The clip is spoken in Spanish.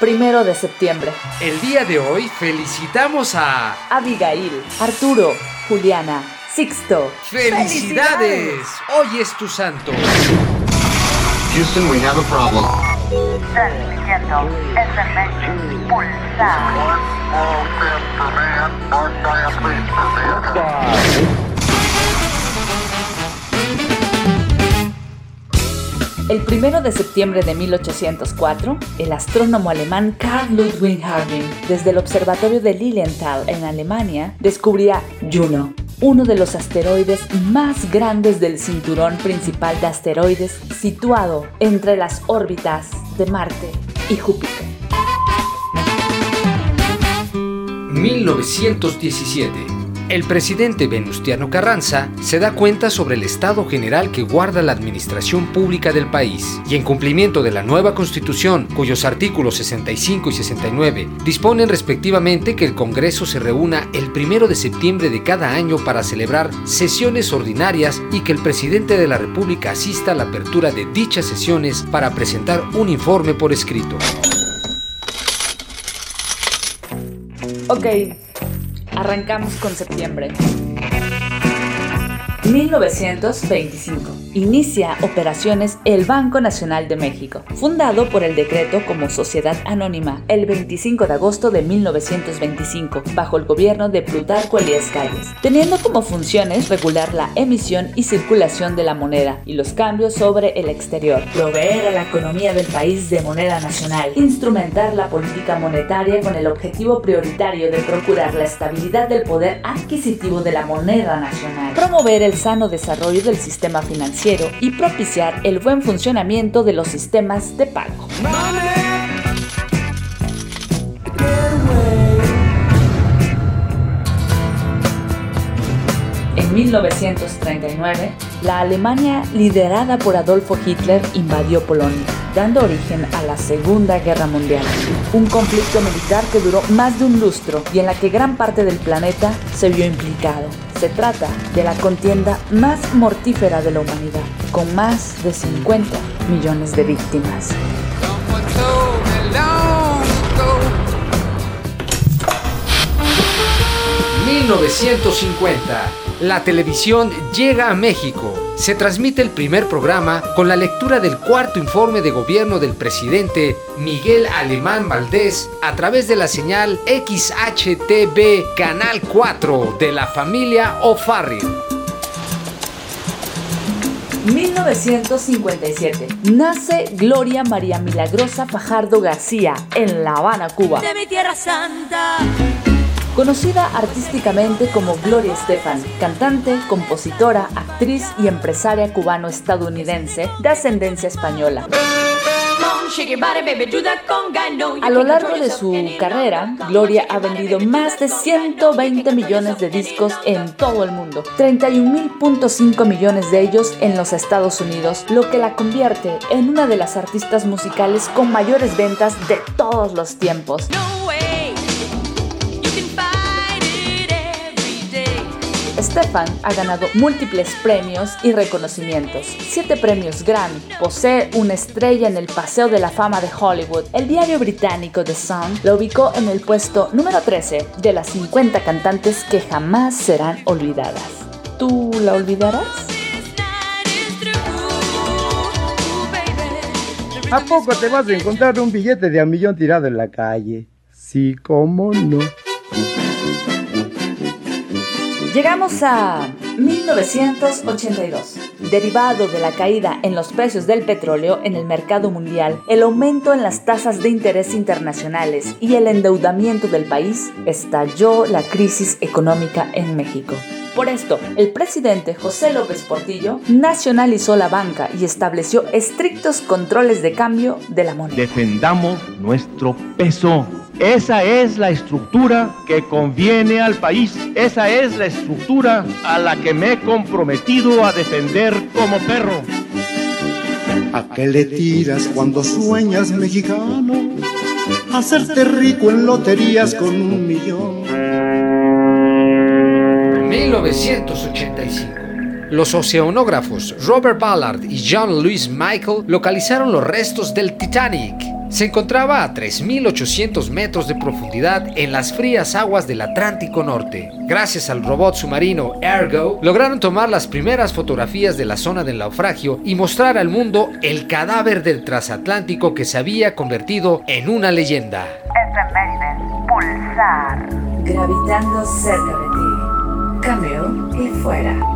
primero de septiembre. El día de hoy felicitamos a Abigail, Arturo, Juliana, Sixto. ¡Felicidades! Hoy es tu santo. Houston, we have a problem. Pulsar. El primero de septiembre de 1804, el astrónomo alemán Carl Ludwig Harding, desde el observatorio de Lilienthal en Alemania, descubría Juno, uno de los asteroides más grandes del cinturón principal de asteroides situado entre las órbitas de Marte y Júpiter. 1917 el presidente Venustiano Carranza se da cuenta sobre el estado general que guarda la administración pública del país y en cumplimiento de la nueva constitución, cuyos artículos 65 y 69 disponen respectivamente que el Congreso se reúna el primero de septiembre de cada año para celebrar sesiones ordinarias y que el presidente de la República asista a la apertura de dichas sesiones para presentar un informe por escrito. Ok, Arrancamos con septiembre. 1925. Inicia operaciones el Banco Nacional de México, fundado por el decreto como sociedad anónima el 25 de agosto de 1925, bajo el gobierno de Plutarco Elías Calles, teniendo como funciones regular la emisión y circulación de la moneda y los cambios sobre el exterior, proveer a la economía del país de moneda nacional, instrumentar la política monetaria con el objetivo prioritario de procurar la estabilidad del poder adquisitivo de la moneda nacional, promover el sano desarrollo del sistema financiero y propiciar el buen funcionamiento de los sistemas de pago. En 1939, la Alemania liderada por Adolfo Hitler invadió Polonia, dando origen a la Segunda Guerra Mundial, un conflicto militar que duró más de un lustro y en la que gran parte del planeta se vio implicado. Se trata de la contienda más mortífera de la humanidad, con más de 50 millones de víctimas. 1950 la televisión llega a México. Se transmite el primer programa con la lectura del cuarto informe de gobierno del presidente Miguel Alemán Valdés a través de la señal XHTV Canal 4 de la familia O'Farrill. 1957. Nace Gloria María Milagrosa Fajardo García en La Habana, Cuba. De mi tierra santa. Conocida artísticamente como Gloria Estefan, cantante, compositora, actriz y empresaria cubano-estadounidense de ascendencia española. A lo largo de su carrera, Gloria ha vendido más de 120 millones de discos en todo el mundo, 31.5 millones de ellos en los Estados Unidos, lo que la convierte en una de las artistas musicales con mayores ventas de todos los tiempos. Stefan ha ganado múltiples premios y reconocimientos. Siete premios Grammy. Posee una estrella en el Paseo de la Fama de Hollywood. El diario británico The Sun lo ubicó en el puesto número 13 de las 50 cantantes que jamás serán olvidadas. ¿Tú la olvidarás? ¿A poco te vas a encontrar un billete de un millón tirado en la calle? Sí, cómo no. Llegamos a 1982. Derivado de la caída en los precios del petróleo en el mercado mundial, el aumento en las tasas de interés internacionales y el endeudamiento del país, estalló la crisis económica en México. Por esto, el presidente José López Portillo nacionalizó la banca y estableció estrictos controles de cambio de la moneda. Defendamos nuestro peso. Esa es la estructura que conviene al país. Esa es la estructura a la que me he comprometido a defender como perro. ¿A qué le tiras cuando sueñas mexicano? Hacerte rico en loterías con un millón 1985. Los oceanógrafos Robert Ballard y John Louis Michael localizaron los restos del Titanic se encontraba a 3.800 metros de profundidad en las frías aguas del Atlántico Norte. Gracias al robot submarino Ergo, lograron tomar las primeras fotografías de la zona del naufragio y mostrar al mundo el cadáver del transatlántico que se había convertido en una leyenda. Pulsar. Gravitando cerca de ti. Cambio y fuera.